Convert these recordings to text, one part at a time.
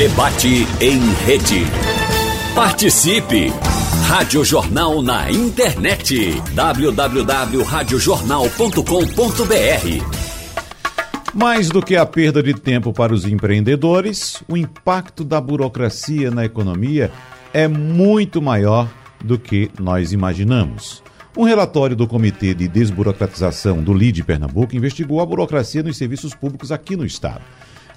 Debate em rede. Participe! Rádio Jornal na internet. www.radiojornal.com.br Mais do que a perda de tempo para os empreendedores, o impacto da burocracia na economia é muito maior do que nós imaginamos. Um relatório do Comitê de Desburocratização do LID Pernambuco investigou a burocracia nos serviços públicos aqui no estado.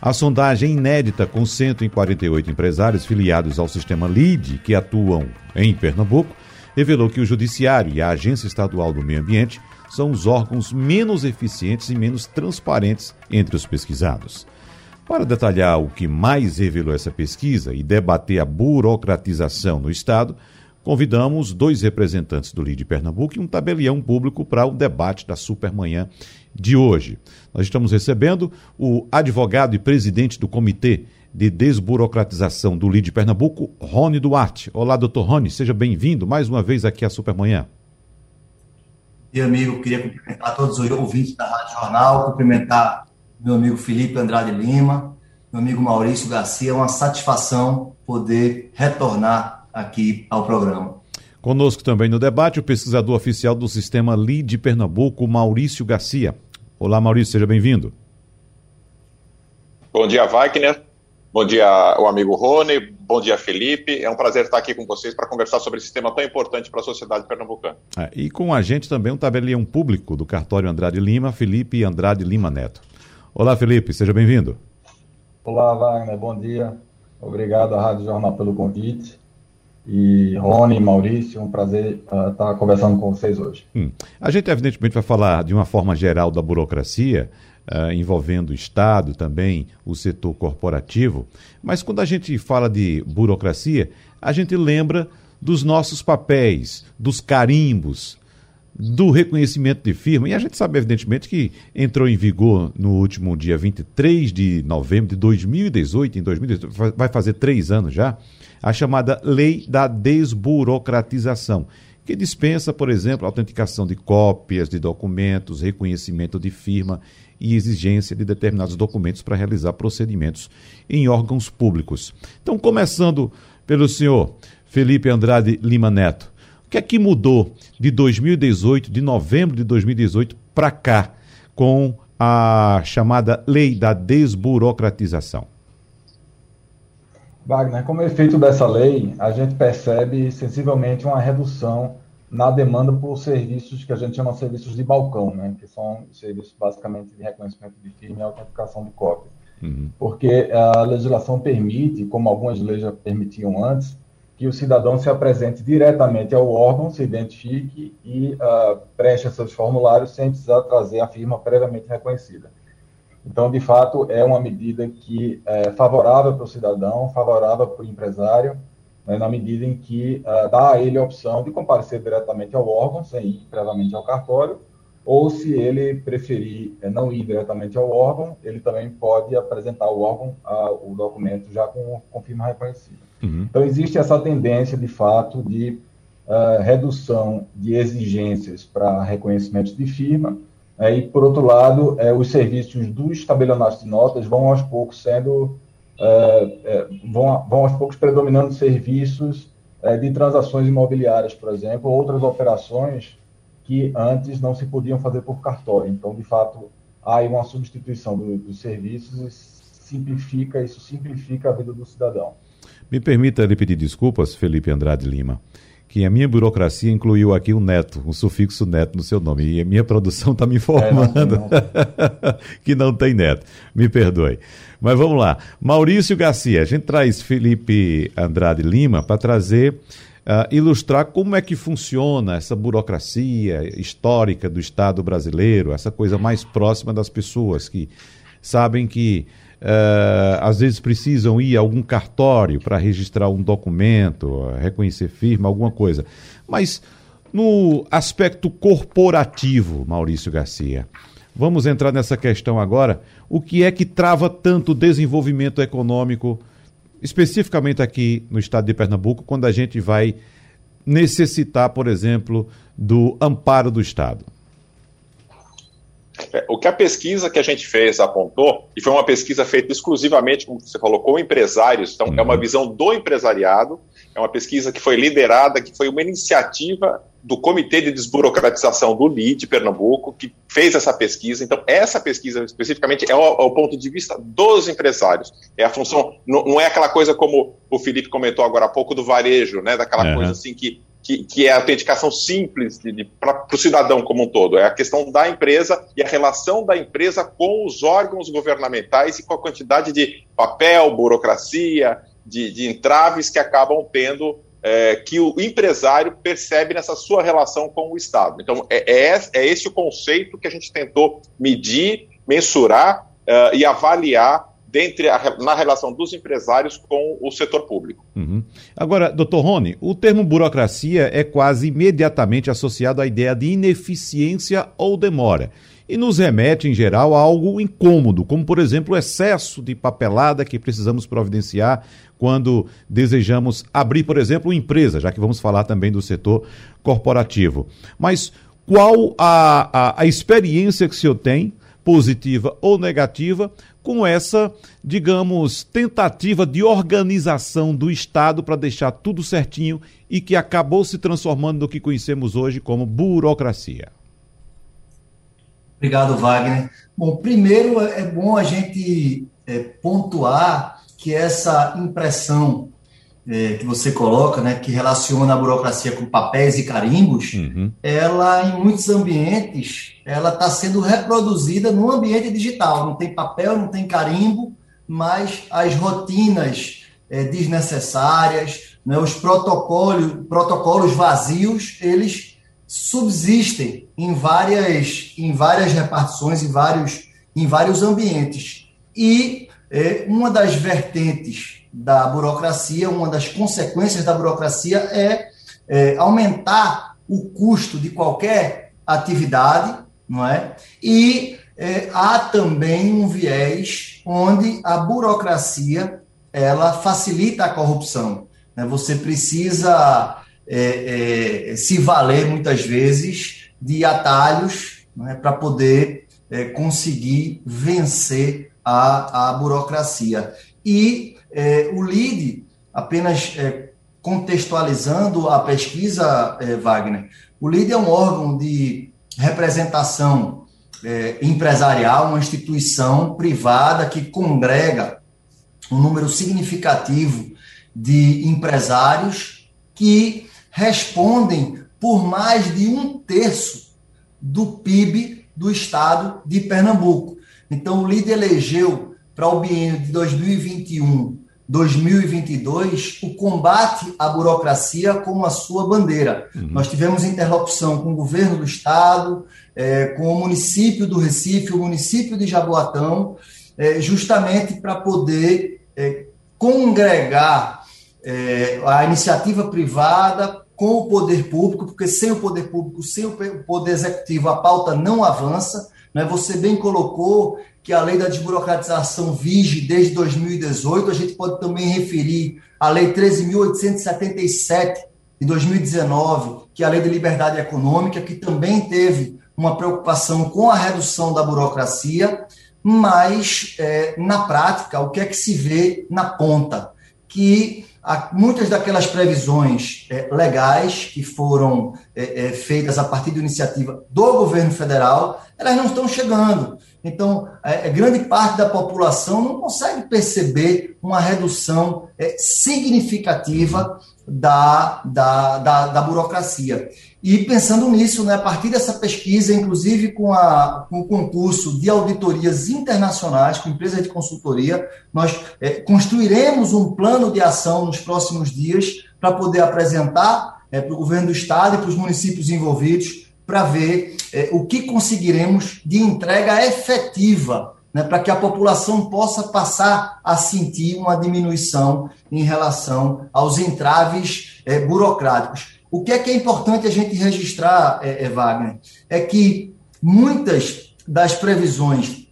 A sondagem inédita com 148 empresários filiados ao sistema LID que atuam em Pernambuco revelou que o Judiciário e a Agência Estadual do Meio Ambiente são os órgãos menos eficientes e menos transparentes entre os pesquisados. Para detalhar o que mais revelou essa pesquisa e debater a burocratização no Estado, convidamos dois representantes do LIDE Pernambuco e um tabelião público para o debate da Supermanhã de hoje. Nós estamos recebendo o advogado e presidente do Comitê de Desburocratização do LIDE Pernambuco, Rony Duarte. Olá, doutor Rony, seja bem-vindo mais uma vez aqui à Supermanhã. E amigo, queria cumprimentar todos os ouvintes da Rádio Jornal, cumprimentar meu amigo Felipe Andrade Lima, meu amigo Maurício Garcia, é uma satisfação poder retornar aqui ao programa. Conosco também no debate o pesquisador oficial do sistema LID Pernambuco, Maurício Garcia. Olá, Maurício, seja bem-vindo. Bom dia, Wagner. Bom dia, o amigo Rony. Bom dia, Felipe. É um prazer estar aqui com vocês para conversar sobre esse tema tão importante para a sociedade pernambucana. É, e com a gente também um tabelião público do cartório Andrade Lima, Felipe Andrade Lima Neto. Olá, Felipe, seja bem-vindo. Olá, Wagner. Bom dia. Obrigado à Rádio Jornal pelo convite e Rony, Maurício, um prazer uh, estar conversando com vocês hoje. Hum. A gente, evidentemente, vai falar de uma forma geral da burocracia, uh, envolvendo o Estado, também o setor corporativo, mas quando a gente fala de burocracia, a gente lembra dos nossos papéis, dos carimbos, do reconhecimento de firma. E a gente sabe, evidentemente, que entrou em vigor no último dia 23 de novembro de 2018, em 2018, vai fazer três anos já, a chamada Lei da Desburocratização, que dispensa, por exemplo, a autenticação de cópias de documentos, reconhecimento de firma e exigência de determinados documentos para realizar procedimentos em órgãos públicos. Então, começando pelo senhor Felipe Andrade Lima Neto, que é que mudou de 2018, de novembro de 2018 para cá, com a chamada Lei da Desburocratização? Wagner, como efeito dessa lei, a gente percebe sensivelmente uma redução na demanda por serviços que a gente chama de serviços de balcão, né? que são serviços basicamente de reconhecimento de firma e autenticação de cópia. Uhum. Porque a legislação permite, como algumas leis já permitiam antes, que o cidadão se apresente diretamente ao órgão, se identifique e uh, preencha seus formulários sem precisar trazer a firma previamente reconhecida. Então, de fato, é uma medida que é favorável para o cidadão, favorável para o empresário, né, na medida em que uh, dá a ele a opção de comparecer diretamente ao órgão, sem ir previamente ao cartório, ou se ele preferir é, não ir diretamente ao órgão, ele também pode apresentar ao órgão uh, o documento já com, com firma reconhecida. Uhum. Então, existe essa tendência, de fato, de uh, redução de exigências para reconhecimento de firma, é, e, por outro lado, é, os serviços do estabelionato de notas vão aos poucos sendo, é vão, vão aos poucos predominando serviços de transações imobiliárias, por exemplo, outras operações que antes não se podiam fazer por cartório. Então, de fato, há uma substituição do, dos serviços e simplifica, isso simplifica a vida do cidadão. Me permita lhe pedir desculpas, Felipe Andrade Lima que a minha burocracia incluiu aqui um neto, um sufixo neto no seu nome. E a minha produção está me informando é, que não tem neto. Me perdoe. Mas vamos lá. Maurício Garcia, a gente traz Felipe Andrade Lima para trazer, uh, ilustrar como é que funciona essa burocracia histórica do Estado brasileiro, essa coisa mais próxima das pessoas que sabem que Uh, às vezes precisam ir a algum cartório para registrar um documento, reconhecer firma, alguma coisa. Mas no aspecto corporativo, Maurício Garcia, vamos entrar nessa questão agora. O que é que trava tanto o desenvolvimento econômico, especificamente aqui no estado de Pernambuco, quando a gente vai necessitar, por exemplo, do amparo do Estado? É, o que a pesquisa que a gente fez apontou, e foi uma pesquisa feita exclusivamente, como você falou, com empresários, então é uma uhum. visão do empresariado, é uma pesquisa que foi liderada, que foi uma iniciativa do Comitê de Desburocratização do LID Pernambuco, que fez essa pesquisa. Então, essa pesquisa especificamente é o, é o ponto de vista dos empresários. É a função, não, não, é aquela coisa como o Felipe comentou agora há pouco do varejo, né? Daquela uhum. coisa assim que, que, que, é a autenticação simples para o cidadão como um todo. É a questão da empresa e a relação da empresa com os órgãos governamentais e com a quantidade de papel, burocracia, de, de entraves que acabam tendo é, que o empresário percebe nessa sua relação com o Estado. Então, é, é, é esse o conceito que a gente tentou medir, mensurar uh, e avaliar dentre a, na relação dos empresários com o setor público. Uhum. Agora, doutor Rony, o termo burocracia é quase imediatamente associado à ideia de ineficiência ou demora e nos remete, em geral, a algo incômodo, como, por exemplo, o excesso de papelada que precisamos providenciar quando desejamos abrir, por exemplo, uma empresa, já que vamos falar também do setor corporativo. Mas qual a, a, a experiência que o senhor tem, positiva ou negativa, com essa, digamos, tentativa de organização do Estado para deixar tudo certinho e que acabou se transformando no que conhecemos hoje como burocracia? Obrigado, Wagner. Bom, primeiro é bom a gente é, pontuar que essa impressão é, que você coloca, né, que relaciona a burocracia com papéis e carimbos, uhum. ela em muitos ambientes ela está sendo reproduzida no ambiente digital. Não tem papel, não tem carimbo, mas as rotinas é, desnecessárias, né, os protocolos, protocolos vazios, eles subsistem em várias, em várias repartições, em vários, em vários ambientes. E é, uma das vertentes da burocracia, uma das consequências da burocracia é, é aumentar o custo de qualquer atividade, não é? E é, há também um viés onde a burocracia ela facilita a corrupção. Né? Você precisa é, é, se valer muitas vezes de atalhos né, para poder é, conseguir vencer a, a burocracia. E é, o LID, apenas é, contextualizando a pesquisa, é, Wagner, o LID é um órgão de representação empresarial, uma instituição privada que congrega um número significativo de empresários que respondem por mais de um terço do PIB do estado de Pernambuco. Então, o líder elegeu para o biênio de 2021 2022 o combate à burocracia como a sua bandeira. Uhum. Nós tivemos interlocução com o governo do estado, é, com o município do Recife, o município de Jaboatão, é, justamente para poder é, congregar é, a iniciativa privada com o poder público, porque sem o poder público, sem o poder executivo, a pauta não avança. Né? Você bem colocou que a lei da desburocratização vige desde 2018, a gente pode também referir a lei 13.877 de 2019, que é a lei de liberdade econômica, que também teve uma preocupação com a redução da burocracia, mas é, na prática, o que é que se vê na ponta? Que muitas daquelas previsões é, legais que foram é, é, feitas a partir de iniciativa do governo federal, elas não estão chegando. Então, é, é, grande parte da população não consegue perceber uma redução é, significativa da, da, da, da burocracia. E pensando nisso, né, a partir dessa pesquisa, inclusive com, a, com o concurso de auditorias internacionais, com empresas de consultoria, nós é, construiremos um plano de ação nos próximos dias para poder apresentar é, para o governo do estado e para os municípios envolvidos, para ver é, o que conseguiremos de entrega efetiva, né, para que a população possa passar a sentir uma diminuição em relação aos entraves é, burocráticos. O que é que é importante a gente registrar, é, é, Wagner? É que muitas das previsões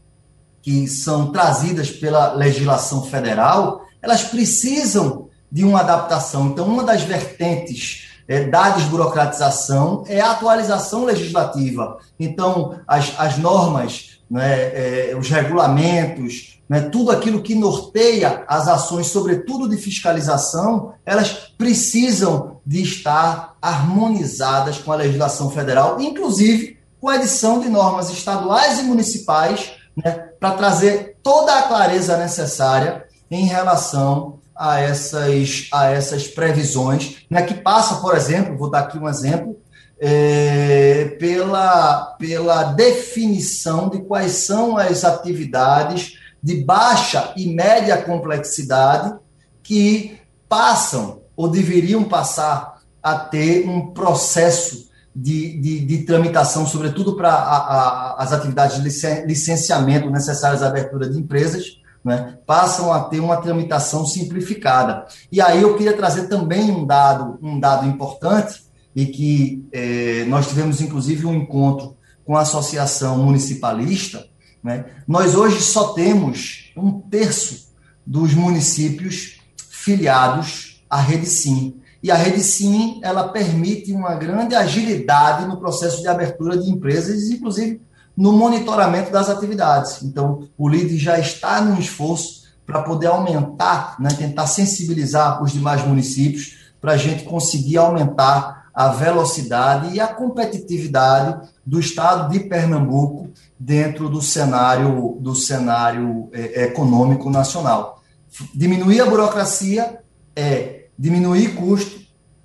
que são trazidas pela legislação federal, elas precisam de uma adaptação. Então, uma das vertentes é, da desburocratização é a atualização legislativa. Então, as, as normas né, é, os regulamentos, né, tudo aquilo que norteia as ações, sobretudo de fiscalização, elas precisam de estar harmonizadas com a legislação federal, inclusive com a edição de normas estaduais e municipais, né, para trazer toda a clareza necessária em relação a essas, a essas previsões, né, que passa, por exemplo, vou dar aqui um exemplo, é, pela, pela definição de quais são as atividades de baixa e média complexidade que passam ou deveriam passar a ter um processo de, de, de tramitação, sobretudo para as atividades de licenciamento necessárias à abertura de empresas, né, passam a ter uma tramitação simplificada. E aí eu queria trazer também um dado, um dado importante, e que é, nós tivemos inclusive um encontro com a Associação Municipalista, né, nós hoje só temos um terço dos municípios filiados à Rede Sim. E a Rede Sim, ela permite uma grande agilidade no processo de abertura de empresas, inclusive no monitoramento das atividades. Então, o LID já está num esforço para poder aumentar, né, tentar sensibilizar os demais municípios, para a gente conseguir aumentar a velocidade e a competitividade do estado de Pernambuco dentro do cenário do cenário é, econômico nacional. Diminuir a burocracia é diminuir custo,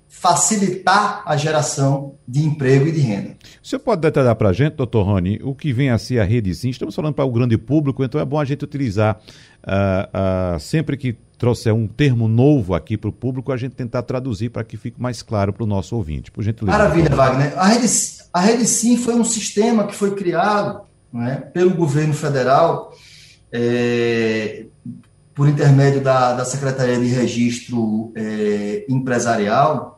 facilitar a geração de emprego e de renda. O senhor pode detalhar para a gente, doutor Rony, o que vem a ser a rede sim? Estamos falando para o grande público, então é bom a gente utilizar uh, uh, sempre que trouxer um termo novo aqui para o público, a gente tentar traduzir para que fique mais claro para o nosso ouvinte. Por gentileza. Maravilha, Wagner. A rede, a rede Sim foi um sistema que foi criado né, pelo governo federal é, por intermédio da, da Secretaria de Registro é, Empresarial,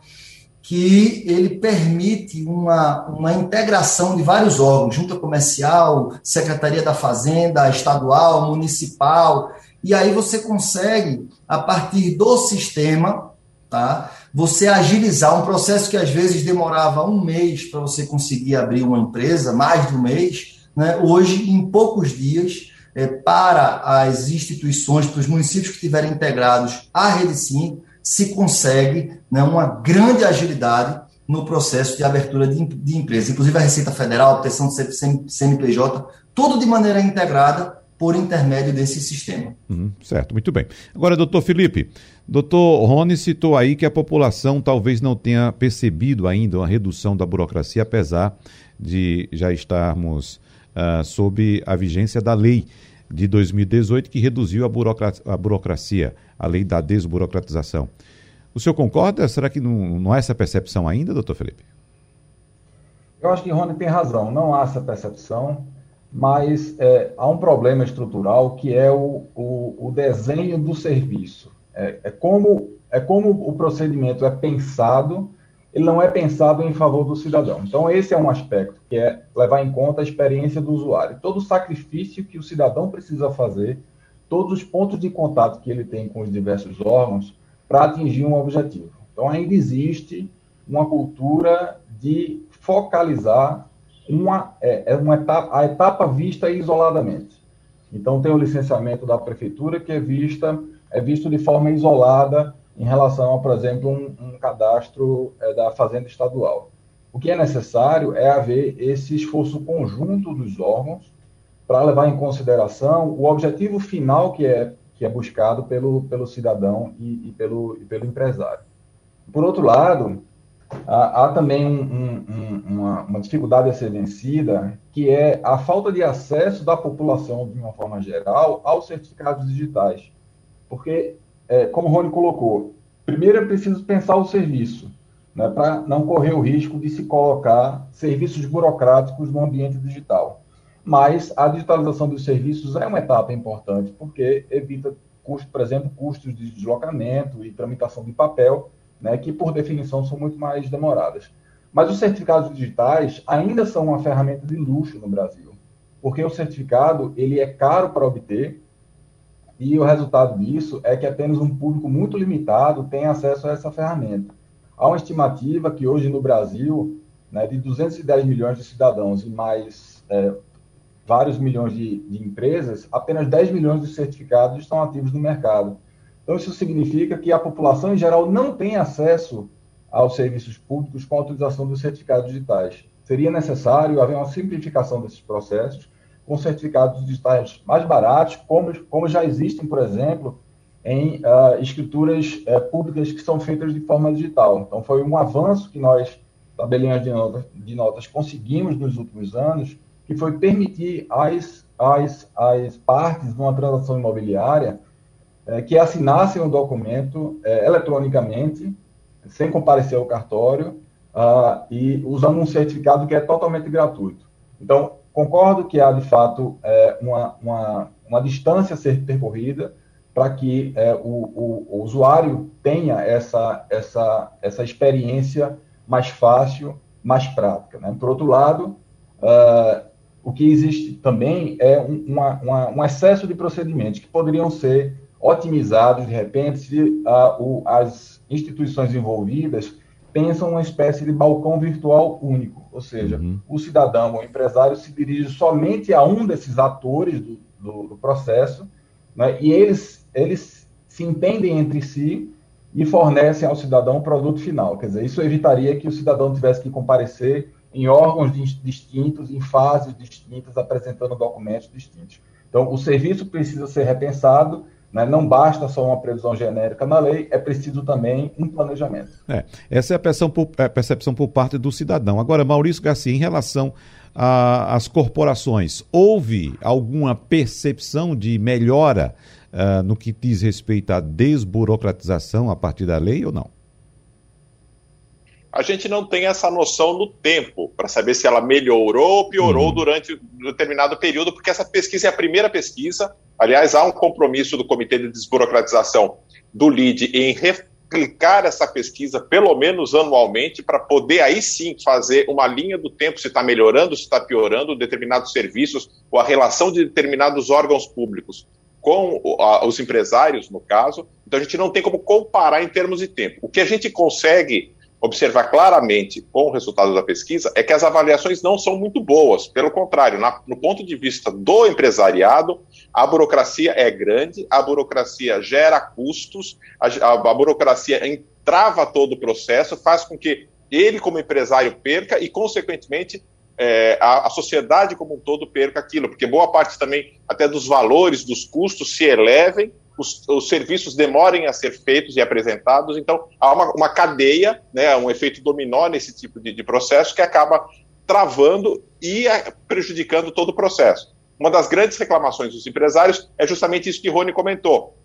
que ele permite uma, uma integração de vários órgãos, junta comercial, Secretaria da Fazenda, estadual, municipal, e aí você consegue, a partir do sistema, tá? Você agilizar um processo que às vezes demorava um mês para você conseguir abrir uma empresa, mais de um mês, né? hoje, em poucos dias, é, para as instituições, para os municípios que estiverem integrados à Rede Sim, se consegue né, uma grande agilidade no processo de abertura de, de empresa. Inclusive a Receita Federal, a proteção do CNPJ, tudo de maneira integrada por intermédio desse sistema. Uhum, certo, muito bem. Agora, doutor Felipe, doutor Rony citou aí que a população talvez não tenha percebido ainda uma redução da burocracia, apesar de já estarmos uh, sob a vigência da lei de 2018 que reduziu a, a burocracia, a lei da desburocratização. O senhor concorda? Será que não, não há essa percepção ainda, doutor Felipe? Eu acho que Rony tem razão, não há essa percepção mas é, há um problema estrutural que é o, o, o desenho do serviço. É, é, como, é como o procedimento é pensado, ele não é pensado em favor do cidadão. Então, esse é um aspecto, que é levar em conta a experiência do usuário. Todo o sacrifício que o cidadão precisa fazer, todos os pontos de contato que ele tem com os diversos órgãos para atingir um objetivo. Então, ainda existe uma cultura de focalizar uma, é, é uma etapa, a etapa vista isoladamente. Então, tem o licenciamento da prefeitura que é, vista, é visto de forma isolada em relação a, por exemplo, um, um cadastro é, da Fazenda Estadual. O que é necessário é haver esse esforço conjunto dos órgãos para levar em consideração o objetivo final que é, que é buscado pelo, pelo cidadão e, e pelo, e pelo empresário. Por outro lado, Há, há também um, um, uma, uma, dificuldade a ser vencida, que é a falta de acesso da população, de uma forma geral, aos certificados digitais. Porque, é, como o Rony colocou, primeiro é preciso pensar o serviço, né, para não correr o risco de se colocar serviços burocráticos no ambiente digital. Mas a digitalização dos serviços é uma etapa importante, porque evita, custo, por exemplo, custos de deslocamento e tramitação de papel, né, que por definição são muito mais demoradas. Mas os certificados digitais ainda são uma ferramenta de luxo no Brasil, porque o certificado ele é caro para obter e o resultado disso é que apenas um público muito limitado tem acesso a essa ferramenta. Há uma estimativa que hoje no Brasil, né, de 210 milhões de cidadãos e mais é, vários milhões de, de empresas, apenas 10 milhões de certificados estão ativos no mercado. Então, isso significa que a população em geral não tem acesso aos serviços públicos com a utilização dos certificados digitais. Seria necessário haver uma simplificação desses processos, com certificados digitais mais baratos, como, como já existem, por exemplo, em uh, escrituras uh, públicas que são feitas de forma digital. Então, foi um avanço que nós, tabelinhas de de notas, conseguimos nos últimos anos, que foi permitir às, às, às partes de uma transação imobiliária uh, que assinassem o um documento eh, eletronicamente, sem comparecer ao cartório, uh, e usando um certificado que é totalmente gratuito. Então, concordo que há, de fato, é, uma, uma, uma distância a ser percorrida para que é, o, o, o, usuário tenha essa, essa, essa experiência mais fácil, mais prática. Né? Por outro lado, uh, o que existe também é um, uma, uma, um excesso de procedimentos que poderiam ser otimizados, de repente, se uh, o, as instituições envolvidas pensam uma espécie de balcão virtual único, ou seja, uhum. o cidadão ou o empresário se dirige somente a um desses atores do, do, do processo, né, e eles, eles se entendem entre si e fornecem ao cidadão o produto final. Quer dizer, isso evitaria que o cidadão tivesse que comparecer em órgãos distintos, em fases distintas, apresentando documentos distintos. Então, o serviço precisa ser repensado né? Não basta só uma previsão genérica na lei, é preciso também um planejamento. É, essa é a percepção por, a percepção por parte do cidadão. Agora, Maurício Garcia, em relação às corporações, houve alguma percepção de melhora uh, no que diz respeito à desburocratização a partir da lei ou não? A gente não tem essa noção no tempo para saber se ela melhorou ou piorou uhum. durante um determinado período, porque essa pesquisa é a primeira pesquisa. Aliás, há um compromisso do Comitê de Desburocratização do LID em replicar essa pesquisa pelo menos anualmente para poder aí sim fazer uma linha do tempo se está melhorando, se está piorando determinados serviços ou a relação de determinados órgãos públicos com os empresários, no caso. Então a gente não tem como comparar em termos de tempo. O que a gente consegue observar claramente com o resultado da pesquisa é que as avaliações não são muito boas. Pelo contrário, na, no ponto de vista do empresariado, a burocracia é grande, a burocracia gera custos, a, a, a burocracia entrava todo o processo, faz com que ele, como empresário, perca e, consequentemente, é, a, a, sociedade como um todo perca aquilo, porque boa parte também até dos valores, dos custos se elevem os, os, serviços demorem a ser feitos e apresentados, então há uma, uma cadeia, né, um efeito dominó nesse tipo de, de processo que acaba travando e prejudicando todo o processo. Uma das grandes reclamações dos empresários é justamente isso que Rony comentou.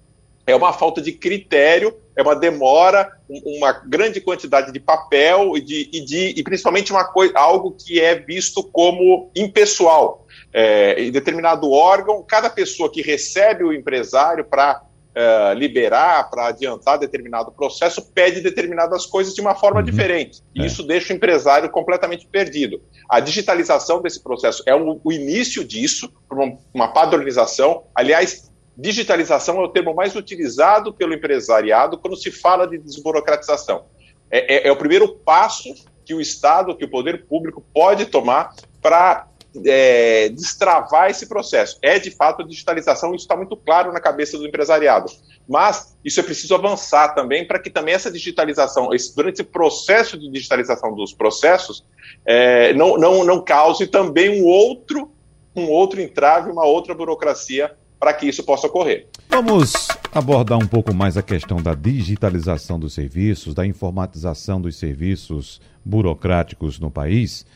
É uma falta de critério, é uma demora, uma grande quantidade de papel e, de, e, de, e principalmente uma coisa, algo que é visto como impessoal. É, em determinado órgão, cada pessoa que recebe o empresário para uh, liberar, para adiantar determinado processo, pede determinadas coisas de uma forma uhum. diferente. E é. isso deixa o empresário completamente perdido. A digitalização desse processo é o, o início disso, uma, uma padronização. Aliás, digitalização é o termo mais utilizado pelo empresariado quando se fala de desburocratização. É, é, é o primeiro passo que o Estado, que o poder público pode tomar para é, destravar esse processo. É de fato a digitalização, isso está muito claro na cabeça do empresariado. Mas isso é preciso avançar também para que também essa digitalização, esse, durante esse processo de digitalização dos processos, é, não, não, não cause também um outro, um outro entrave, uma outra burocracia para que isso possa ocorrer. Vamos abordar um pouco mais a questão da digitalização dos serviços, da informatização dos serviços burocráticos no país.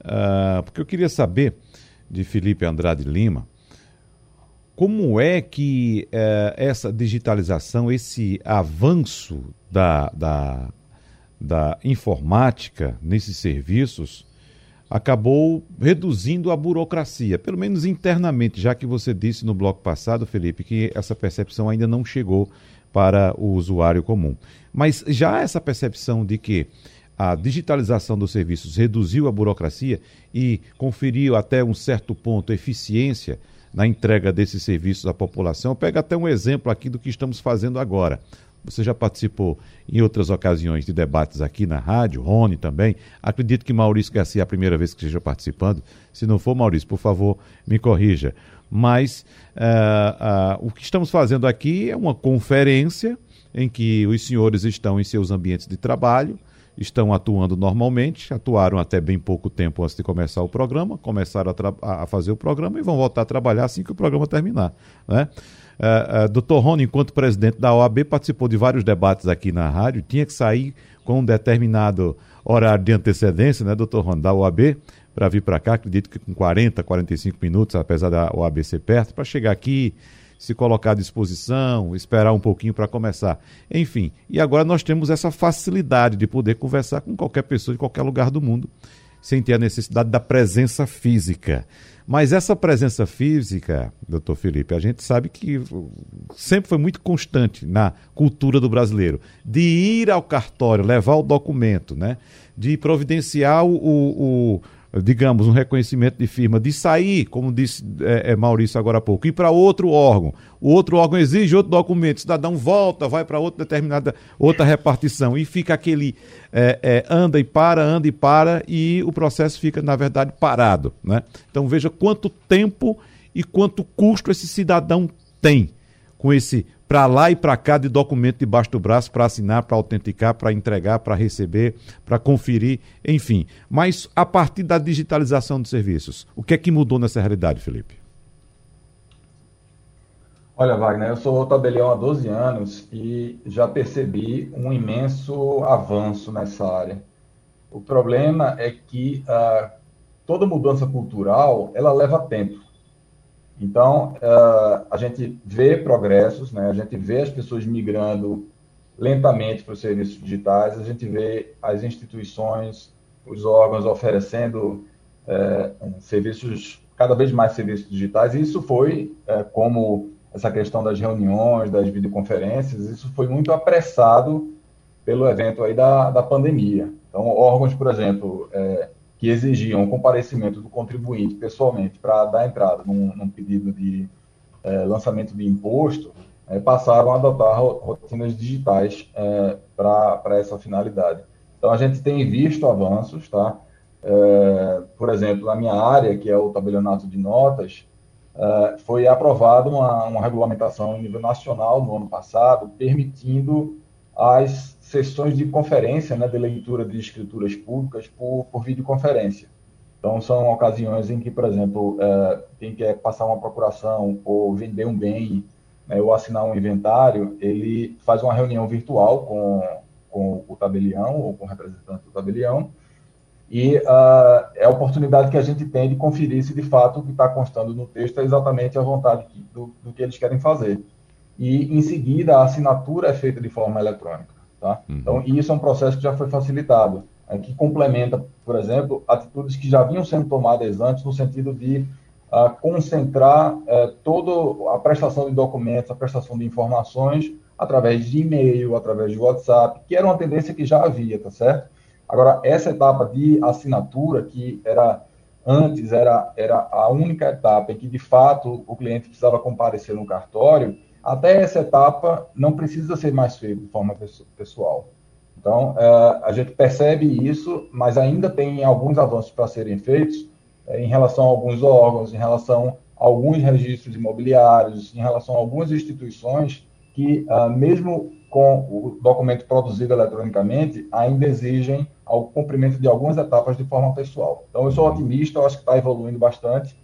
Uh, porque eu queria saber de Felipe Andrade Lima como é que uh, essa digitalização, esse avanço da, da, da informática nesses serviços acabou reduzindo a burocracia, pelo menos internamente, já que você disse no bloco passado, Felipe, que essa percepção ainda não chegou para o usuário comum. Mas já essa percepção de que a digitalização dos serviços reduziu a burocracia e conferiu até um certo ponto eficiência na entrega desses serviços à população. Pega até um exemplo aqui do que estamos fazendo agora. Você já participou em outras ocasiões de debates aqui na rádio, Rony também. Acredito que Maurício Garcia é a primeira vez que esteja participando. Se não for, Maurício, por favor, me corrija. Mas uh, uh, o que estamos fazendo aqui é uma conferência em que os senhores estão em seus ambientes de trabalho, estão atuando normalmente, atuaram até bem pouco tempo antes de começar o programa, começaram a, a fazer o programa e vão voltar a trabalhar assim que o programa terminar. Né? Uh, uh, Dr. Rony, enquanto presidente da OAB, participou de vários debates aqui na rádio, tinha que sair com um determinado horário de antecedência, né, doutor Rony, da OAB, para vir para cá, acredito que com 40, 45 minutos, apesar da OAB ser perto, para chegar aqui, se colocar à disposição, esperar um pouquinho para começar. Enfim, e agora nós temos essa facilidade de poder conversar com qualquer pessoa de qualquer lugar do mundo, sem ter a necessidade da presença física. Mas essa presença física, doutor Felipe, a gente sabe que sempre foi muito constante na cultura do brasileiro, de ir ao cartório, levar o documento, né? de providenciar o, o digamos, um reconhecimento de firma, de sair, como disse é, é Maurício agora há pouco, ir para outro órgão. O outro órgão exige outro documento, o cidadão volta, vai para outra determinada, outra repartição e fica aquele é, é, anda e para, anda e para e o processo fica, na verdade, parado. Né? Então veja quanto tempo e quanto custo esse cidadão tem com esse para lá e para cá de documento debaixo do braço para assinar, para autenticar, para entregar, para receber, para conferir, enfim. Mas a partir da digitalização dos serviços, o que é que mudou nessa realidade, Felipe? Olha, Wagner, eu sou tabelião há 12 anos e já percebi um imenso avanço nessa área. O problema é que uh, toda mudança cultural, ela leva tempo. Então, uh, a gente vê progressos, né? a gente vê as pessoas migrando lentamente para os serviços digitais, a gente vê as instituições, os órgãos oferecendo uh, serviços, cada vez mais serviços digitais, e isso foi, uh, como essa questão das reuniões, das videoconferências, isso foi muito apressado pelo evento aí da, da pandemia. Então, órgãos, por exemplo, que exigiam o comparecimento do contribuinte pessoalmente para dar entrada num, num pedido de é, lançamento de imposto, é, passaram a adotar rotinas digitais é, para essa finalidade. Então, a gente tem visto avanços, tá? Por exemplo, na minha área, que é o tabelionato de notas, foi aprovada uma, uma regulamentação em nível nacional no ano passado, permitindo as sessões de conferência, né, de leitura de escrituras públicas por, por videoconferência. Então, são ocasiões em que, por exemplo, é, quem quer passar uma procuração ou vender um bem né, ou assinar um inventário, ele faz uma reunião virtual com, com o tabelião ou com o representante do tabelião e uh, é a oportunidade que a gente tem de conferir se de fato o que está constando no texto é exatamente a vontade do, do que eles querem fazer. E, em seguida, a assinatura é feita de forma eletrônica. Tá? Uhum. Então, isso é um processo que já foi facilitado, é, que complementa, por exemplo, atitudes que já vinham sendo tomadas antes, no sentido de uh, concentrar uh, toda a prestação de documentos, a prestação de informações através de e-mail, através de WhatsApp, que era uma tendência que já havia, tá certo? Agora, essa etapa de assinatura, que era antes era, era a única etapa em que, de fato, o cliente precisava comparecer no cartório, até essa etapa não precisa ser mais feito de forma pessoal. Então, é, a gente percebe isso, mas ainda tem alguns avanços para serem feitos é, em relação a alguns órgãos, em relação a alguns registros imobiliários, em relação a algumas instituições que, ah, mesmo com o documento produzido eletronicamente, ainda exigem o cumprimento de algumas etapas de forma pessoal. Então, eu sou otimista, eu acho que está evoluindo bastante,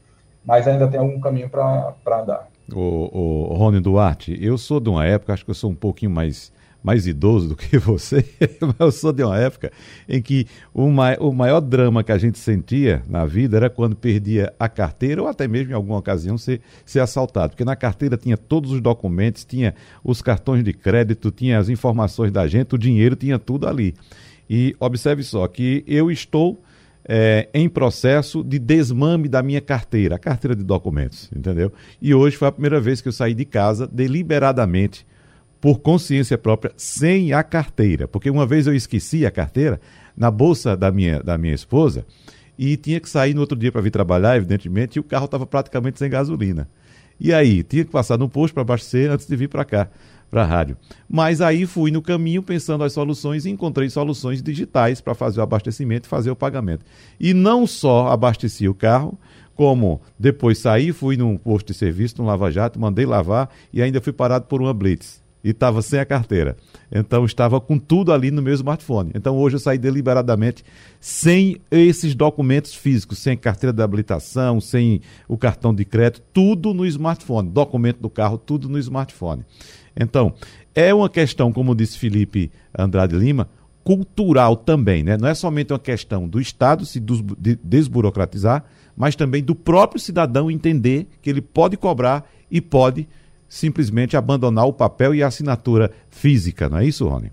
mas ainda tem algum caminho para andar o, o Rony Duarte, eu sou de uma época, acho que eu sou um pouquinho mais, mais idoso do que você, mas eu sou de uma época em que o, o maior drama que a gente sentia na vida era quando perdia a carteira ou até mesmo em alguma ocasião ser, ser assaltado, porque na carteira tinha todos os documentos, tinha os cartões de crédito, tinha as informações da gente, o dinheiro, tinha tudo ali. E observe só que eu estou é, em processo de desmame da minha carteira, a carteira de documentos, entendeu? E hoje foi a primeira vez que eu saí de casa deliberadamente, por consciência própria, sem a carteira. Porque uma vez eu esqueci a carteira na bolsa da minha, da minha esposa e tinha que sair no outro dia para vir trabalhar, evidentemente, e o carro estava praticamente sem gasolina. E aí, tinha que passar no posto para abastecer antes de vir para cá, para a rádio. Mas aí fui no caminho pensando as soluções e encontrei soluções digitais para fazer o abastecimento e fazer o pagamento. E não só abasteci o carro, como depois saí, fui num posto de serviço, num lava-jato, mandei lavar e ainda fui parado por uma blitz e estava sem a carteira. Então estava com tudo ali no meu smartphone. Então hoje eu saí deliberadamente sem esses documentos físicos, sem carteira de habilitação, sem o cartão de crédito, tudo no smartphone, documento do carro, tudo no smartphone. Então, é uma questão, como disse Felipe Andrade Lima, cultural também, né? Não é somente uma questão do Estado se desburocratizar, mas também do próprio cidadão entender que ele pode cobrar e pode simplesmente abandonar o papel e a assinatura física, não é isso, Rony?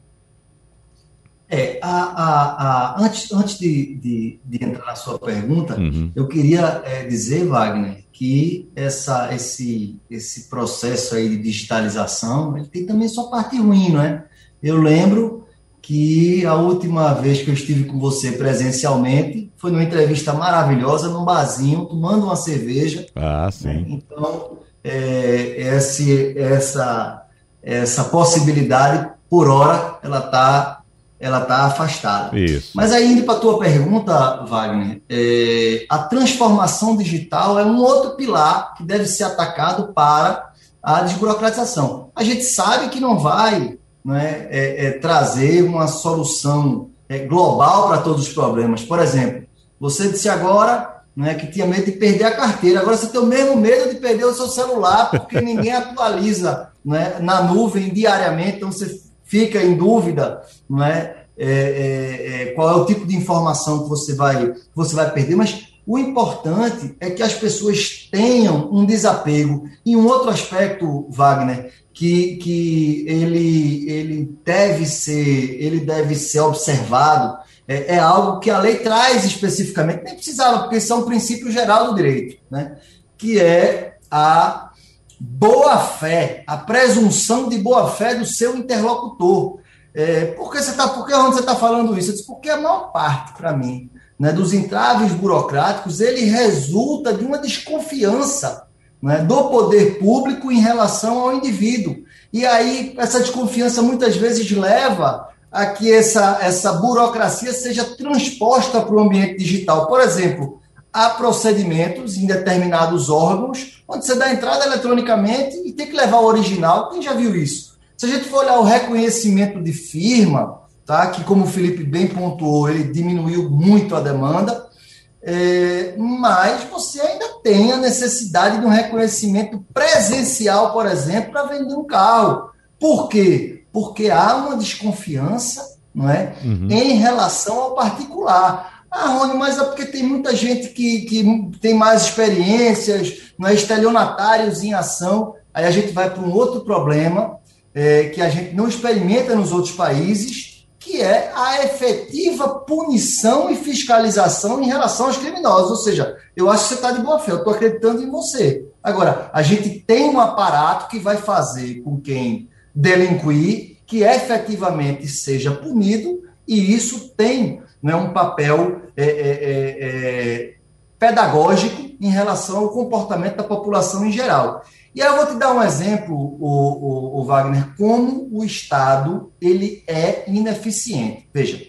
É, a, a, a, antes, antes de, de, de, entrar na sua pergunta, uhum. eu queria é, dizer, Wagner, que essa, esse, esse processo aí de digitalização ele tem também sua parte ruim, não é? Eu lembro que a última vez que eu estive com você presencialmente foi numa entrevista maravilhosa num barzinho, tomando uma cerveja. Ah, sim. Né? Então, é, esse, essa, essa possibilidade, por hora, ela está ela tá afastada. Isso. Mas aí, indo para a tua pergunta, Wagner, é, a transformação digital é um outro pilar que deve ser atacado para a desburocratização. A gente sabe que não vai né, é, é, trazer uma solução é, global para todos os problemas. Por exemplo, você disse agora né, que tinha medo de perder a carteira. Agora você tem o mesmo medo de perder o seu celular, porque ninguém atualiza né, na nuvem diariamente, então você fica em dúvida né, é, é, é, qual é o tipo de informação que você vai, você vai perder, mas o importante é que as pessoas tenham um desapego. E um outro aspecto, Wagner, que, que ele, ele, deve ser, ele deve ser observado é, é, algo que a lei traz especificamente, nem precisava, porque isso é um princípio geral do direito, né? que é a boa-fé, a presunção de boa-fé do seu interlocutor. É, por que você está está falando isso? Eu disse, porque a maior parte, para mim, né, dos entraves burocráticos, ele resulta de uma desconfiança né, do poder público em relação ao indivíduo. E aí, essa desconfiança muitas vezes leva a que essa, essa burocracia seja transposta para o ambiente digital. Por exemplo, há procedimentos em determinados órgãos onde você dá entrada eletronicamente e tem que levar o original. Quem já viu isso? Se a gente for olhar o reconhecimento de firma, tá? que como o Felipe bem pontuou, ele diminuiu muito a demanda, é, mas você ainda tem a necessidade de um reconhecimento presencial, por exemplo, para vender um carro. Por quê? Porque há uma desconfiança não é, uhum. em relação ao particular. Ah, Rony, mas é porque tem muita gente que, que tem mais experiências, não é, estelionatários em ação. Aí a gente vai para um outro problema é, que a gente não experimenta nos outros países, que é a efetiva punição e fiscalização em relação aos criminosos. Ou seja, eu acho que você está de boa fé, eu estou acreditando em você. Agora, a gente tem um aparato que vai fazer com quem delinquir, que efetivamente seja punido, e isso tem né, um papel é, é, é, é, pedagógico em relação ao comportamento da população em geral. E aí eu vou te dar um exemplo, o, o, o Wagner, como o Estado ele é ineficiente. Veja,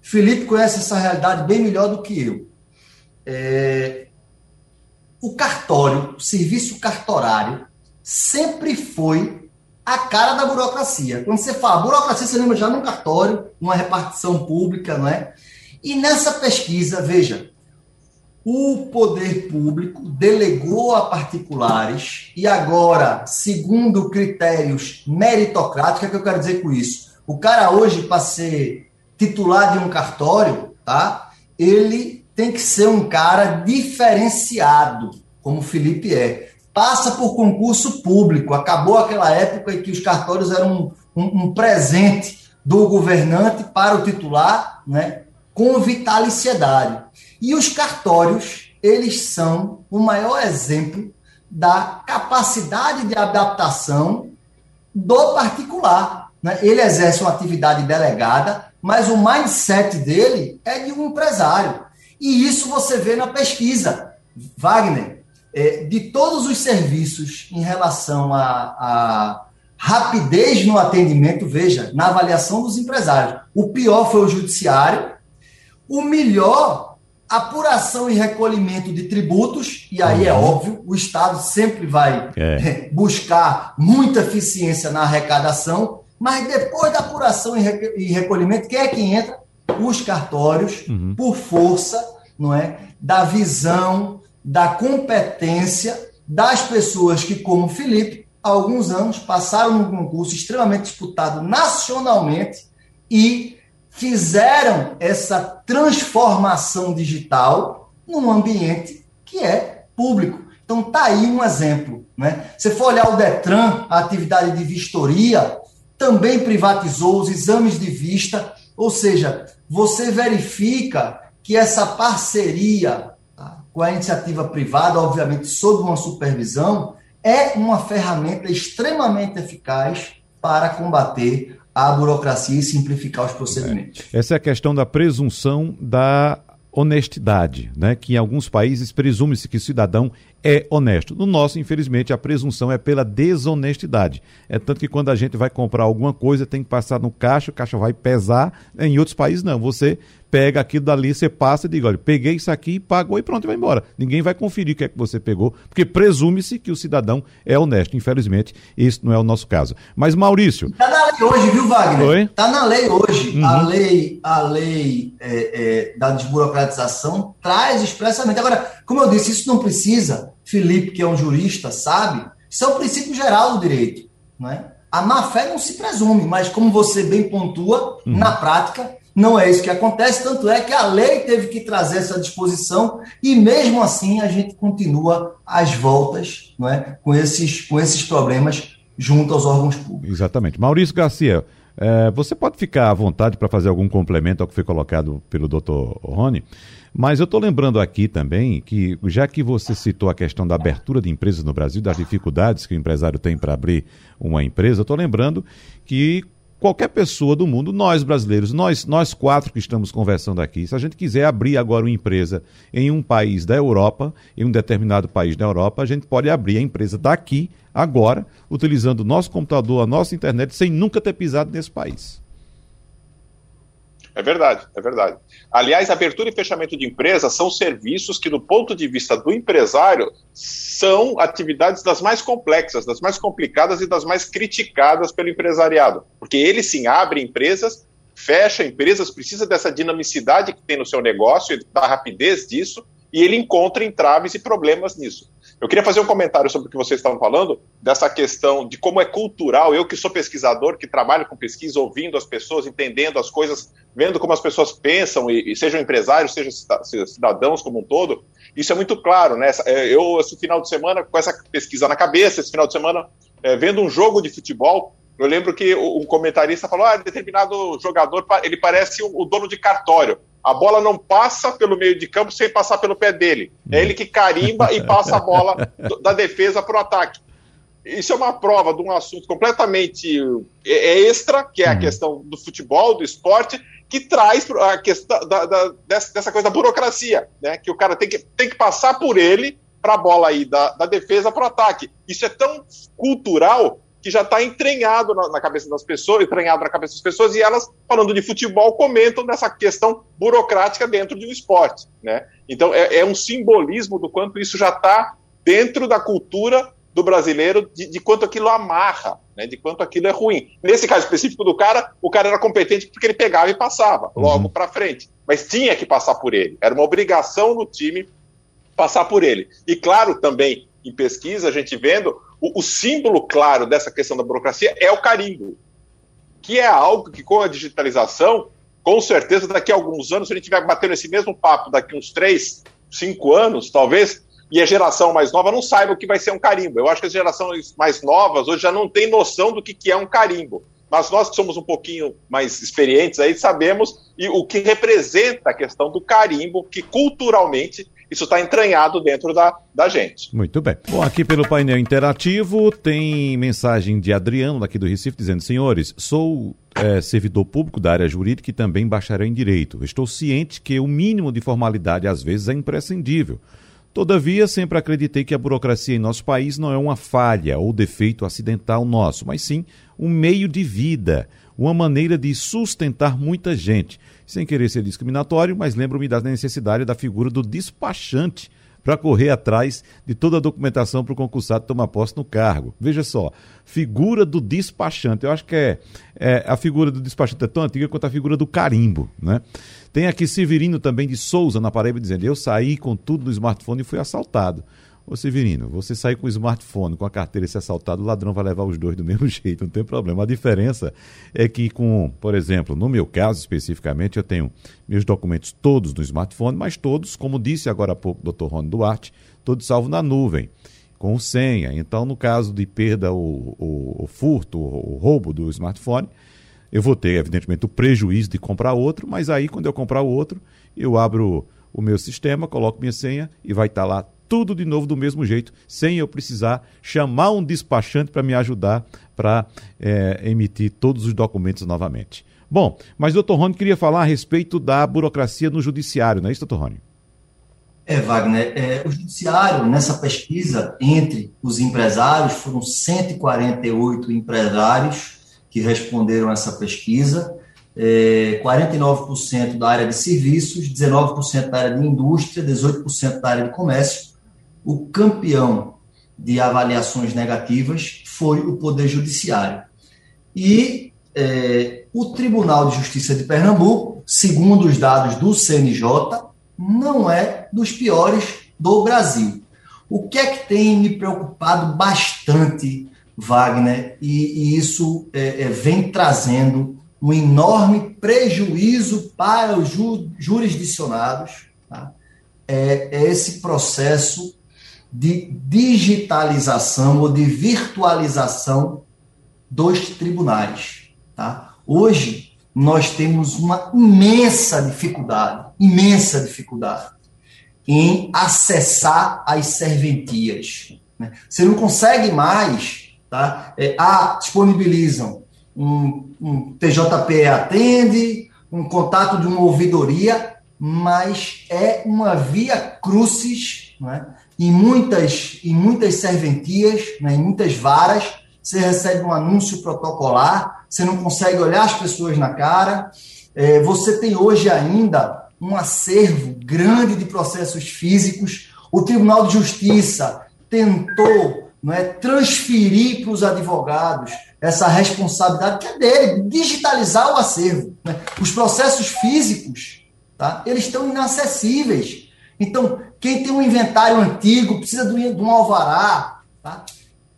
Felipe conhece essa realidade bem melhor do que eu. É, o cartório, o serviço cartorário, sempre foi a cara da burocracia. Quando você fala burocracia, você lembra já num cartório, numa repartição pública, não é? E nessa pesquisa, veja, o poder público delegou a particulares e agora, segundo critérios meritocráticos, o que, é eu quero dizer com isso? O cara hoje, para ser titular de um cartório, tá? Ele tem que ser um cara diferenciado, como o Felipe é passa por concurso público. Acabou aquela época em que os cartórios eram um, um, um presente do governante para o titular, né, com vitaliciedade. E os cartórios, eles são o maior exemplo da capacidade de adaptação do particular. Né? Ele exerce uma atividade delegada, mas o mindset dele é de um empresário. E isso você vê na pesquisa. Wagner, é, de todos os serviços em relação a rapidez no atendimento, veja, na avaliação dos empresários. O pior foi o judiciário, o melhor, apuração e recolhimento de tributos, e aí é uhum. óbvio, o Estado sempre vai é. buscar muita eficiência na arrecadação, mas depois da apuração e recolhimento, quem é que entra? Os cartórios, uhum. por força não é, da visão, da competência das pessoas que, como Felipe, há alguns anos passaram num concurso extremamente disputado nacionalmente e fizeram essa transformação digital num ambiente que é público. Então tá aí um exemplo, né? Se for olhar o Detran, a atividade de vistoria também privatizou os exames de vista, ou seja, você verifica que essa parceria com a iniciativa privada, obviamente sob uma supervisão, é uma ferramenta extremamente eficaz para combater a burocracia e simplificar os procedimentos. É. Essa é a questão da presunção da honestidade, né? que em alguns países presume-se que o cidadão é honesto. No nosso, infelizmente, a presunção é pela desonestidade. É tanto que quando a gente vai comprar alguma coisa, tem que passar no caixa, o caixa vai pesar. Em outros países, não. Você pega aquilo dali, você passa e diz, olha, peguei isso aqui, pagou e pronto, vai embora. Ninguém vai conferir o que é que você pegou, porque presume-se que o cidadão é honesto. Infelizmente, isso não é o nosso caso. Mas, Maurício... Está na lei hoje, viu, Wagner? Está na lei hoje. Uhum. A lei, a lei é, é, da desburocratização traz expressamente. Agora, como eu disse, isso não precisa, Felipe, que é um jurista, sabe, isso é o princípio geral do direito. Não é? A má-fé não se presume, mas como você bem pontua, uhum. na prática não é isso que acontece, tanto é que a lei teve que trazer essa disposição e mesmo assim a gente continua às voltas não é, com, esses, com esses problemas junto aos órgãos públicos. Exatamente. Maurício Garcia, é, você pode ficar à vontade para fazer algum complemento ao que foi colocado pelo doutor Rony, mas eu estou lembrando aqui também que, já que você citou a questão da abertura de empresas no Brasil, das dificuldades que o empresário tem para abrir uma empresa, eu estou lembrando que qualquer pessoa do mundo, nós brasileiros, nós, nós quatro que estamos conversando aqui, se a gente quiser abrir agora uma empresa em um país da Europa, em um determinado país da Europa, a gente pode abrir a empresa daqui, agora, utilizando o nosso computador, a nossa internet, sem nunca ter pisado nesse país. É verdade, é verdade. Aliás, abertura e fechamento de empresa são serviços que, do ponto de vista do empresário, são atividades das mais complexas, das mais complicadas e das mais criticadas pelo empresariado. Porque ele sim abre empresas, fecha empresas, precisa dessa dinamicidade que tem no seu negócio, da rapidez disso, e ele encontra entraves e problemas nisso. Eu queria fazer um comentário sobre o que vocês estavam falando, dessa questão de como é cultural. Eu, que sou pesquisador, que trabalho com pesquisa, ouvindo as pessoas, entendendo as coisas, vendo como as pessoas pensam, e, e sejam empresários, sejam cidadãos como um todo, isso é muito claro. Né? É, eu, esse final de semana, com essa pesquisa na cabeça, esse final de semana, é, vendo um jogo de futebol, eu lembro que um comentarista falou: ah, determinado jogador ele parece o dono de cartório. A bola não passa pelo meio de campo sem passar pelo pé dele. É ele que carimba e passa a bola da defesa para o ataque. Isso é uma prova de um assunto completamente é, é extra, que é a uhum. questão do futebol, do esporte, que traz a questão da, da, dessa coisa da burocracia, né? Que o cara tem que, tem que passar por ele para a bola aí da, da defesa para o ataque. Isso é tão cultural que já está entranhado na, na, cabeça das pessoas, entranhado na cabeça das pessoas, e elas, falando de futebol, comentam nessa questão burocrática dentro de um esporte. Né? Então, é, é um simbolismo do quanto isso já está dentro da cultura do brasileiro, de, de, quanto aquilo amarra, né? de quanto aquilo é ruim. Nesse caso específico do cara, o cara era competente porque ele pegava e passava logo uhum. para frente, mas tinha que passar por ele, era uma obrigação no time passar por ele. E claro, também em pesquisa, a gente vendo o, o símbolo claro dessa questão da burocracia é o carimbo, que é algo que com a digitalização, com certeza daqui a alguns anos, se a gente estiver batendo esse mesmo papo daqui uns três, cinco anos, talvez, e a geração mais nova não saiba o que vai ser um carimbo. Eu acho que as gerações mais novas hoje já não têm noção do que, que é um carimbo. Mas nós que somos um pouquinho mais experientes aí sabemos e o que representa a questão do carimbo, que culturalmente isso está entranhado dentro da, da gente. Muito bem. Bom, aqui pelo painel interativo tem mensagem de Adriano, daqui do Recife, dizendo: Senhores, sou é, servidor público da área jurídica e também bacharel em direito. Estou ciente que o mínimo de formalidade às vezes é imprescindível. Todavia, sempre acreditei que a burocracia em nosso país não é uma falha ou defeito acidental nosso, mas sim um meio de vida, uma maneira de sustentar muita gente. Sem querer ser discriminatório, mas lembro-me da necessidade da figura do despachante para correr atrás de toda a documentação para o concursado tomar posse no cargo. Veja só, figura do despachante. Eu acho que é, é, a figura do despachante é tão antiga quanto a figura do carimbo, né? Tem aqui Severino também de Souza na Paraíba dizendo: Eu saí com tudo no smartphone e fui assaltado. Ô Severino, você sair com o smartphone, com a carteira e ser assaltado, o ladrão vai levar os dois do mesmo jeito, não tem problema. A diferença é que com, por exemplo, no meu caso especificamente, eu tenho meus documentos todos no smartphone, mas todos, como disse agora há pouco o Dr. Rony Duarte, todos salvo na nuvem, com senha. Então, no caso de perda ou, ou, ou furto ou roubo do smartphone, eu vou ter, evidentemente, o prejuízo de comprar outro, mas aí, quando eu comprar o outro, eu abro o meu sistema, coloco minha senha e vai estar lá tudo de novo do mesmo jeito, sem eu precisar chamar um despachante para me ajudar para é, emitir todos os documentos novamente. Bom, mas doutor Rony queria falar a respeito da burocracia no judiciário, não é isso, doutor Rony? É, Wagner, é, o judiciário, nessa pesquisa, entre os empresários, foram 148 empresários que responderam essa pesquisa, é, 49% da área de serviços, 19% da área de indústria, 18% da área de comércio, o campeão de avaliações negativas foi o Poder Judiciário. E é, o Tribunal de Justiça de Pernambuco, segundo os dados do CNJ, não é dos piores do Brasil. O que é que tem me preocupado bastante, Wagner, e, e isso é, é, vem trazendo um enorme prejuízo para os ju, jurisdicionados, tá? é, é esse processo de digitalização ou de virtualização dos tribunais. Tá? Hoje, nós temos uma imensa dificuldade, imensa dificuldade em acessar as serventias. Né? Você não consegue mais, tá? É, ah, disponibilizam um, um TJP atende, um contato de uma ouvidoria, mas é uma via crucis, né? Em muitas, em muitas serventias, né, em muitas varas, você recebe um anúncio protocolar, você não consegue olhar as pessoas na cara. É, você tem hoje ainda um acervo grande de processos físicos. O Tribunal de Justiça tentou não é, transferir para os advogados essa responsabilidade que é dele, digitalizar o acervo. Né? Os processos físicos, tá, eles estão inacessíveis. Então, quem tem um inventário antigo, precisa de um alvará, tá?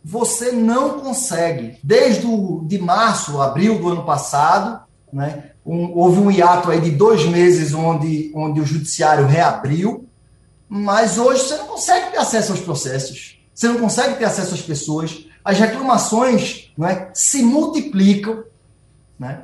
você não consegue. Desde o, de março, abril do ano passado, né, um, houve um hiato aí de dois meses onde, onde o judiciário reabriu, mas hoje você não consegue ter acesso aos processos, você não consegue ter acesso às pessoas, as reclamações né, se multiplicam. Né?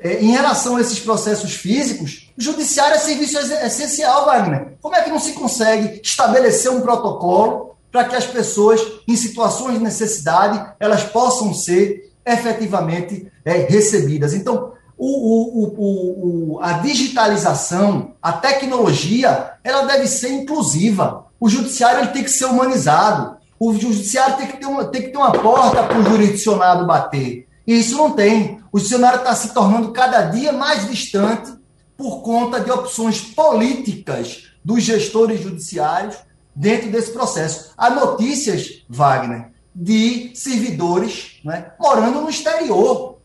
É, em relação a esses processos físicos, o judiciário é serviço essencial, Wagner. Como é que não se consegue estabelecer um protocolo para que as pessoas, em situações de necessidade, elas possam ser efetivamente é, recebidas? Então, o, o, o, a digitalização, a tecnologia, ela deve ser inclusiva. O judiciário ele tem que ser humanizado. O judiciário tem que ter uma, tem que ter uma porta para o jurisdicionado bater. E isso não tem. O dicionário está se tornando cada dia mais distante por conta de opções políticas dos gestores judiciários dentro desse processo. Há notícias, Wagner, de servidores né, morando no exterior,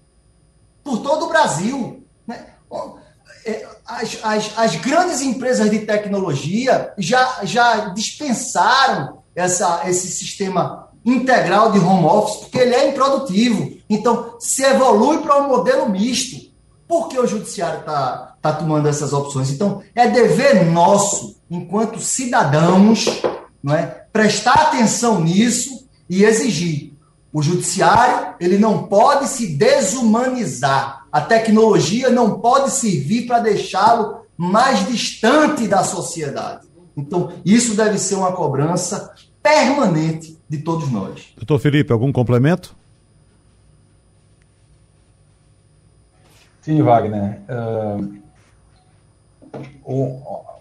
por todo o Brasil. Né? É, as, as, as grandes empresas de tecnologia já, já dispensaram essa, esse sistema integral de home office, porque ele é improdutivo. Então, se evolui para um modelo misto. Por que o judiciário está tá tomando essas opções? Então, é dever nosso, enquanto cidadãos, não é, prestar atenção nisso e exigir. O judiciário ele não pode se desumanizar. A tecnologia não pode servir para deixá-lo mais distante da sociedade. Então, isso deve ser uma cobrança permanente de todos nós. Doutor Felipe, algum complemento? Sim, Wagner. Uh,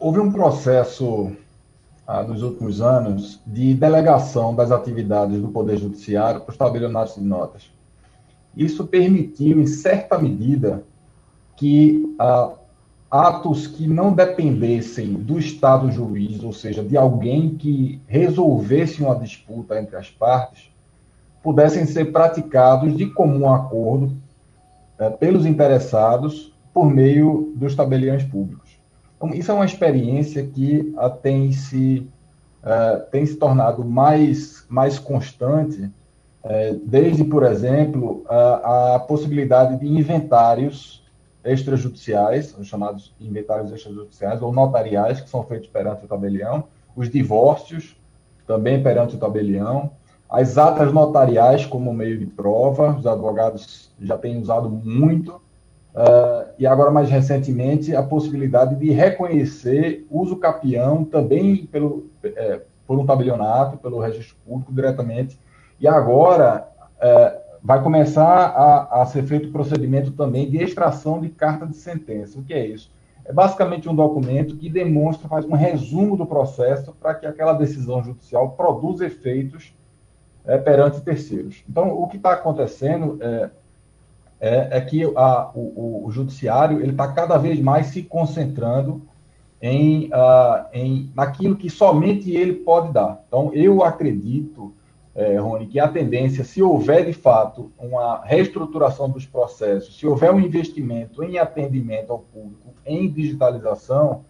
houve um processo ah, nos últimos anos de delegação das atividades do Poder Judiciário para os tabelionatos de notas. Isso permitiu, em certa medida, que ah, atos que não dependessem do Estado juiz, ou seja, de alguém que resolvesse uma disputa entre as partes, pudessem ser praticados de comum acordo eh, pelos interessados por meio dos tabeliões públicos. Então, isso é uma experiência que uh, tem, se, uh, tem se tornado mais, mais constante, uh, desde, por exemplo, a possibilidade de inventários extrajudiciais, os chamados inventários extrajudiciais, ou notariais, que são feitos perante o tabelião, os divórcios, também perante o tabelião, as atas notariais como meio de prova, os advogados já têm usado muito, uh, e agora mais recentemente a possibilidade de reconhecer uso capião também pelo, é, por um tabelionato, pelo registro público diretamente, e agora é, vai começar a, a ser feito o procedimento também de extração de carta de sentença. O que é isso? É basicamente um documento que demonstra, faz um resumo do processo para que aquela decisão judicial produza efeitos é, perante terceiros. Então, o que está acontecendo é, é, é, que a, o, o, judiciário ele está cada vez mais se concentrando em, uh, em naquilo que somente ele pode dar. Então, eu acredito, é, Rony, que a tendência, se houver de fato uma reestruturação dos processos, se houver um investimento em atendimento ao público, em digitalização,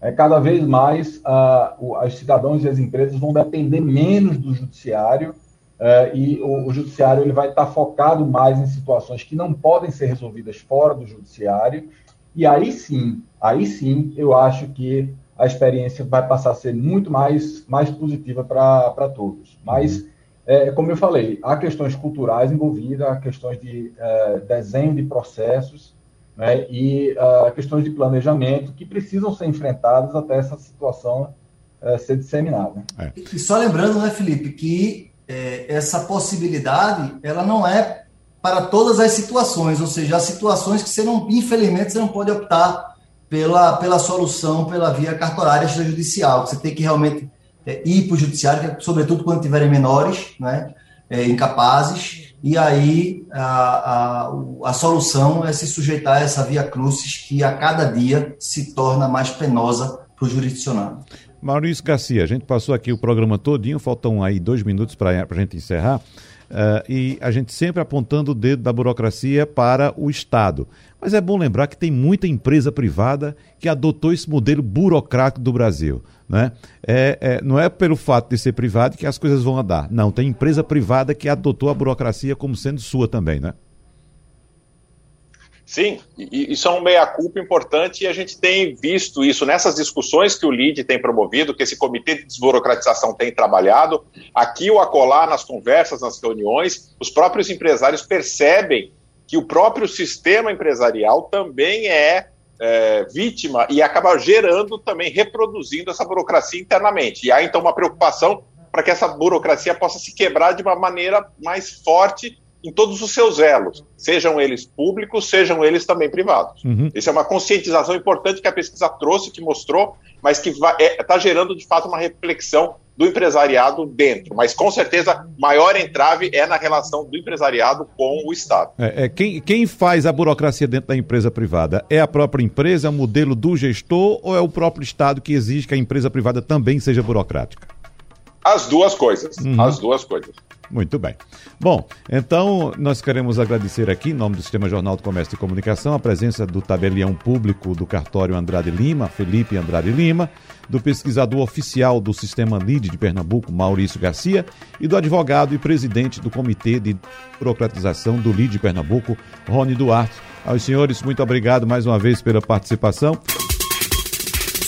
é, cada vez mais uh, os cidadãos e as empresas vão depender menos do judiciário Uh, e o, o, judiciário ele vai estar focado mais em situações que não podem ser resolvidas fora do judiciário, e aí sim, aí sim, eu acho que a experiência vai passar a ser muito mais, mais positiva para todos. Mas, é, como eu falei, há questões culturais envolvidas, há questões de é, desenho de processos né, e uh, questões de planejamento que precisam ser enfrentadas até essa situação uh, ser disseminada. É. E só lembrando, né, Felipe, que é, essa possibilidade ela não é para todas as situações, ou seja, as situações que você não, infelizmente, você não pode optar pela, pela solução pela via cartorária extrajudicial, você tem que realmente é, ir para o judiciário, sobretudo quando tiverem menores, né, é, incapazes, e aí a, a, a solução é se sujeitar a essa via crucis que a cada dia se torna mais penosa para o jurisdicionado. Maurício Garcia, a gente passou aqui o programa todinho, faltam aí dois minutos para a gente encerrar, uh, e a gente sempre apontando o dedo da burocracia para o Estado. Mas é bom lembrar que tem muita empresa privada que adotou esse modelo burocrático do Brasil. Né? É, é, não é pelo fato de ser privado que as coisas vão andar. Não, tem empresa privada que adotou a burocracia como sendo sua também, né? Sim, isso é um meia-culpa importante e a gente tem visto isso nessas discussões que o LID tem promovido, que esse comitê de desburocratização tem trabalhado, aqui ou acolá nas conversas, nas reuniões, os próprios empresários percebem que o próprio sistema empresarial também é, é vítima e acaba gerando também, reproduzindo essa burocracia internamente. E há então uma preocupação para que essa burocracia possa se quebrar de uma maneira mais forte em todos os seus elos, sejam eles públicos, sejam eles também privados. Uhum. Isso é uma conscientização importante que a pesquisa trouxe, que mostrou, mas que está é, tá gerando de fato uma reflexão do empresariado dentro. Mas com certeza, maior entrave é na relação do empresariado com o Estado. É, é quem, quem faz a burocracia dentro da empresa privada? É a própria empresa, é o modelo do gestor ou é o próprio Estado que exige que a empresa privada também seja burocrática? As duas coisas. Uhum. As duas coisas. Muito bem. Bom, então nós queremos agradecer aqui, em nome do Sistema Jornal do Comércio e Comunicação, a presença do tabelião público do cartório Andrade Lima, Felipe Andrade Lima, do pesquisador oficial do Sistema LID de Pernambuco, Maurício Garcia, e do advogado e presidente do Comitê de Burocratização do LID de Pernambuco, Rony Duarte. Aos senhores, muito obrigado mais uma vez pela participação.